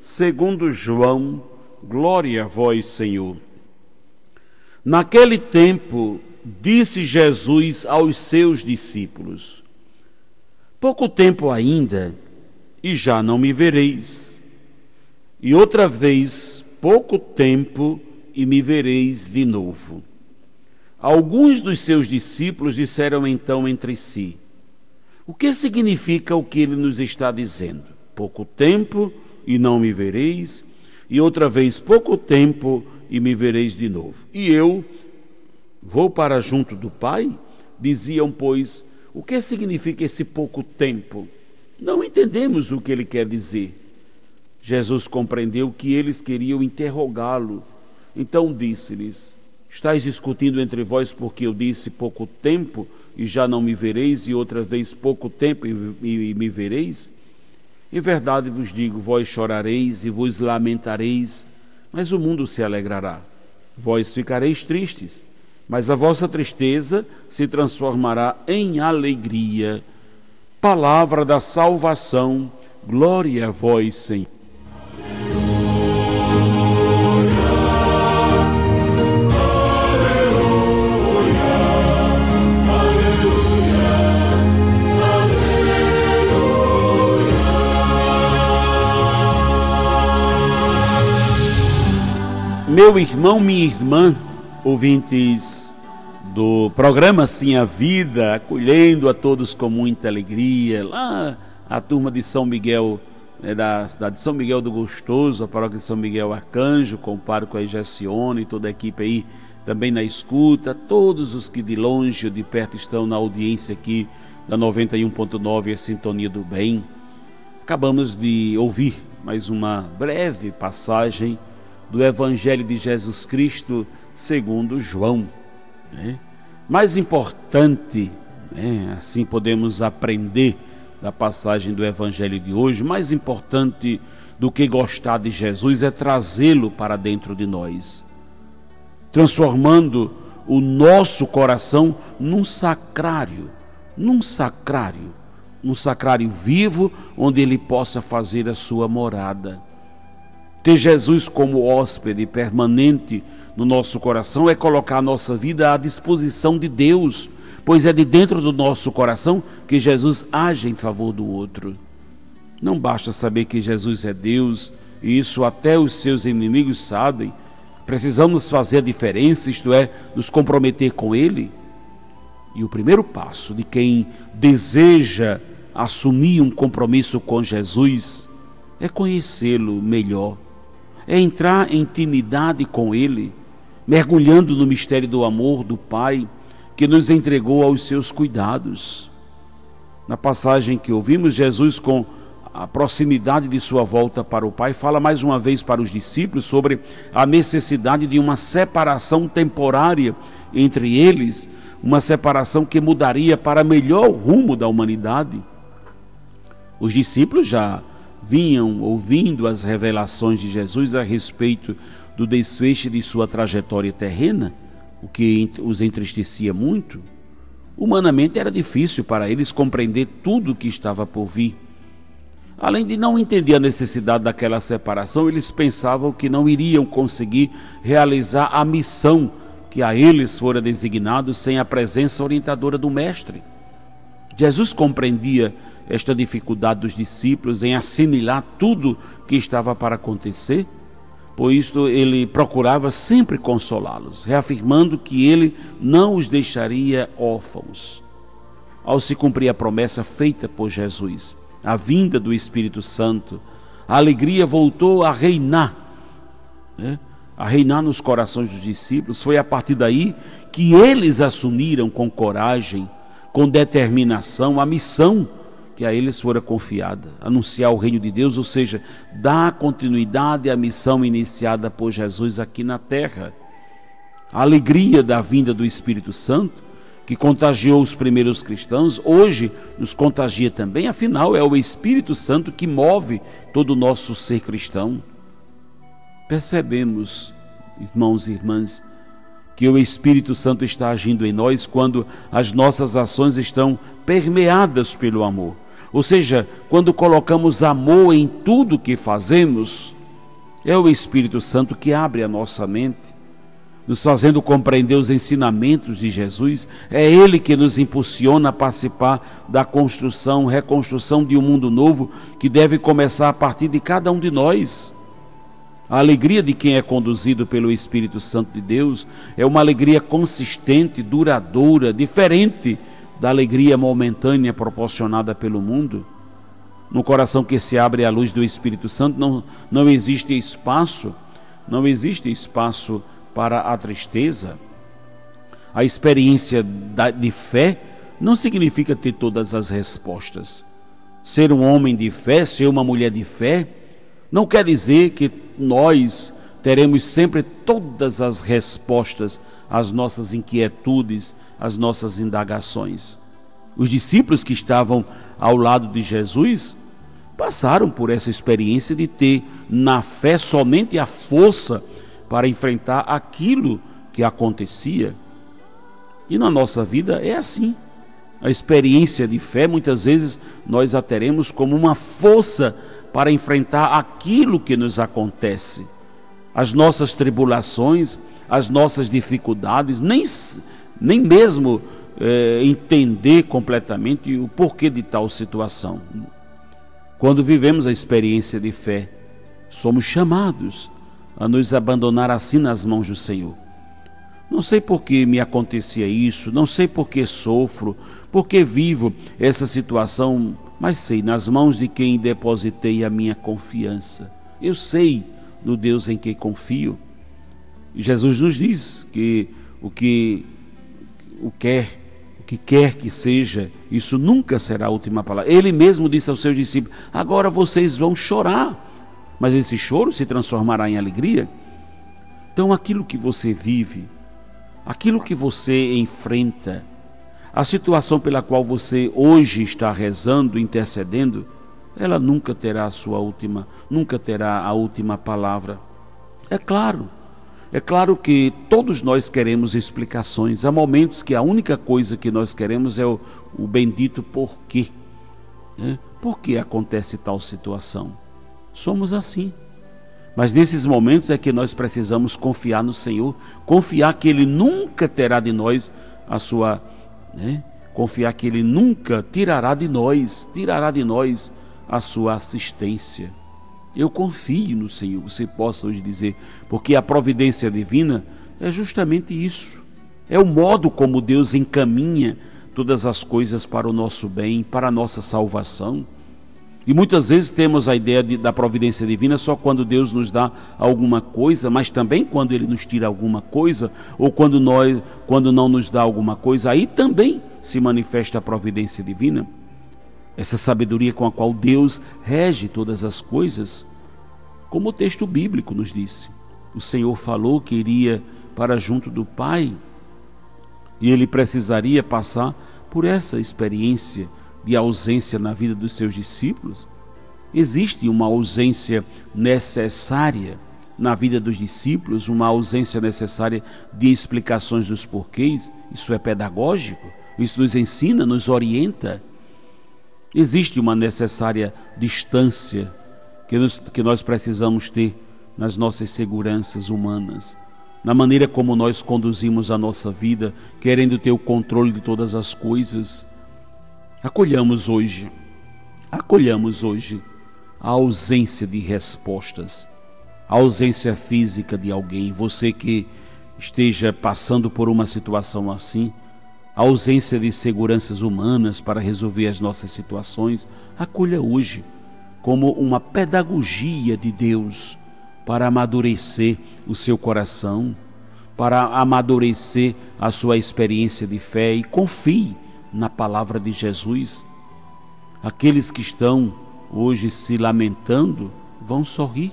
segundo João. Glória a vós, Senhor. Naquele tempo, disse Jesus aos seus discípulos: Pouco tempo ainda, e já não me vereis. E outra vez, pouco tempo, e me vereis de novo. Alguns dos seus discípulos disseram então entre si: O que significa o que ele nos está dizendo? Pouco tempo e não me vereis, e outra vez pouco tempo e me vereis de novo. E eu vou para junto do Pai? Diziam, pois, o que significa esse pouco tempo? Não entendemos o que ele quer dizer. Jesus compreendeu que eles queriam interrogá-lo. Então disse-lhes: Estais discutindo entre vós porque eu disse pouco tempo e já não me vereis, e outra vez pouco tempo e, e, e me vereis? Em verdade vos digo: vós chorareis e vos lamentareis, mas o mundo se alegrará. Vós ficareis tristes, mas a vossa tristeza se transformará em alegria. Palavra da salvação, glória a vós, Senhor. Meu irmão, minha irmã, ouvintes do programa Sim a Vida, acolhendo a todos com muita alegria, lá a turma de São Miguel, né, da cidade de São Miguel do Gostoso, a paróquia de São Miguel Arcanjo, com o pároco aí Gessione, toda a equipe aí também na escuta, todos os que de longe ou de perto estão na audiência aqui da 91.9, a Sintonia do Bem. Acabamos de ouvir mais uma breve passagem do Evangelho de Jesus Cristo segundo João. Né? Mais importante, né? assim podemos aprender da passagem do Evangelho de hoje, mais importante do que gostar de Jesus é trazê-lo para dentro de nós, transformando o nosso coração num sacrário, num sacrário, num sacrário vivo onde ele possa fazer a sua morada. Ter Jesus como hóspede permanente no nosso coração é colocar a nossa vida à disposição de Deus, pois é de dentro do nosso coração que Jesus age em favor do outro. Não basta saber que Jesus é Deus, e isso até os seus inimigos sabem. Precisamos fazer a diferença, isto é, nos comprometer com Ele. E o primeiro passo de quem deseja assumir um compromisso com Jesus é conhecê-lo melhor é entrar em intimidade com Ele, mergulhando no mistério do amor do Pai que nos entregou aos seus cuidados. Na passagem que ouvimos, Jesus, com a proximidade de sua volta para o Pai, fala mais uma vez para os discípulos sobre a necessidade de uma separação temporária entre eles, uma separação que mudaria para melhor o rumo da humanidade. Os discípulos já vinham ouvindo as revelações de Jesus a respeito do desfecho de sua trajetória terrena, o que os entristecia muito. Humanamente era difícil para eles compreender tudo o que estava por vir. Além de não entender a necessidade daquela separação, eles pensavam que não iriam conseguir realizar a missão que a eles fora designado sem a presença orientadora do Mestre. Jesus compreendia esta dificuldade dos discípulos em assimilar tudo que estava para acontecer, por isso ele procurava sempre consolá-los, reafirmando que ele não os deixaria órfãos. Ao se cumprir a promessa feita por Jesus, a vinda do Espírito Santo, a alegria voltou a reinar, né? a reinar nos corações dos discípulos. Foi a partir daí que eles assumiram com coragem, com determinação, a missão que a eles fora confiada, anunciar o reino de Deus, ou seja, dar continuidade à missão iniciada por Jesus aqui na terra. A alegria da vinda do Espírito Santo, que contagiou os primeiros cristãos, hoje nos contagia também, afinal, é o Espírito Santo que move todo o nosso ser cristão. Percebemos, irmãos e irmãs, que o Espírito Santo está agindo em nós quando as nossas ações estão permeadas pelo amor. Ou seja, quando colocamos amor em tudo que fazemos, é o Espírito Santo que abre a nossa mente, nos fazendo compreender os ensinamentos de Jesus. É Ele que nos impulsiona a participar da construção, reconstrução de um mundo novo que deve começar a partir de cada um de nós. A alegria de quem é conduzido pelo Espírito Santo de Deus é uma alegria consistente, duradoura, diferente da alegria momentânea proporcionada pelo mundo. No coração que se abre à luz do Espírito Santo não, não existe espaço, não existe espaço para a tristeza. A experiência de fé não significa ter todas as respostas. Ser um homem de fé, ser uma mulher de fé, não quer dizer que nós teremos sempre todas as respostas às nossas inquietudes, às nossas indagações. Os discípulos que estavam ao lado de Jesus passaram por essa experiência de ter na fé somente a força para enfrentar aquilo que acontecia. E na nossa vida é assim. A experiência de fé, muitas vezes, nós a teremos como uma força para enfrentar aquilo que nos acontece. As nossas tribulações, as nossas dificuldades, nem, nem mesmo é, entender completamente o porquê de tal situação. Quando vivemos a experiência de fé, somos chamados a nos abandonar assim nas mãos do Senhor. Não sei por que me acontecia isso, não sei por que sofro, por que vivo essa situação mas sei nas mãos de quem depositei a minha confiança. Eu sei no Deus em quem confio. E Jesus nos diz que o que o quer, o que quer que seja, isso nunca será a última palavra. Ele mesmo disse aos seus discípulos: "Agora vocês vão chorar, mas esse choro se transformará em alegria". Então aquilo que você vive, aquilo que você enfrenta, a situação pela qual você hoje está rezando, intercedendo, ela nunca terá a sua última, nunca terá a última palavra. É claro, é claro que todos nós queremos explicações. Há momentos que a única coisa que nós queremos é o, o bendito porquê. Né? Por que acontece tal situação? Somos assim. Mas nesses momentos é que nós precisamos confiar no Senhor, confiar que Ele nunca terá de nós a sua né? Confiar que Ele nunca tirará de nós, tirará de nós a sua assistência. Eu confio no Senhor, você possa hoje dizer, porque a providência divina é justamente isso. É o modo como Deus encaminha todas as coisas para o nosso bem, para a nossa salvação. E muitas vezes temos a ideia de, da providência divina só quando Deus nos dá alguma coisa, mas também quando Ele nos tira alguma coisa, ou quando, nós, quando não nos dá alguma coisa, aí também se manifesta a providência divina. Essa sabedoria com a qual Deus rege todas as coisas, como o texto bíblico nos disse. O Senhor falou que iria para junto do Pai e ele precisaria passar por essa experiência de ausência na vida dos seus discípulos? Existe uma ausência necessária na vida dos discípulos, uma ausência necessária de explicações dos porquês? Isso é pedagógico? Isso nos ensina, nos orienta? Existe uma necessária distância que, que nós precisamos ter nas nossas seguranças humanas, na maneira como nós conduzimos a nossa vida, querendo ter o controle de todas as coisas. Acolhamos hoje, acolhamos hoje a ausência de respostas, a ausência física de alguém, você que esteja passando por uma situação assim, a ausência de seguranças humanas para resolver as nossas situações, acolha hoje como uma pedagogia de Deus para amadurecer o seu coração, para amadurecer a sua experiência de fé e confie na palavra de Jesus. Aqueles que estão hoje se lamentando vão sorrir,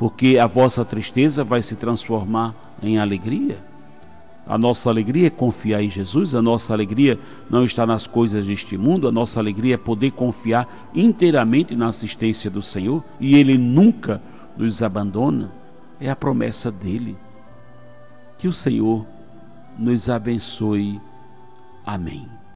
porque a vossa tristeza vai se transformar em alegria. A nossa alegria é confiar em Jesus, a nossa alegria não está nas coisas deste mundo, a nossa alegria é poder confiar inteiramente na assistência do Senhor e Ele nunca nos abandona. É a promessa dele. Que o Senhor nos abençoe. Amém.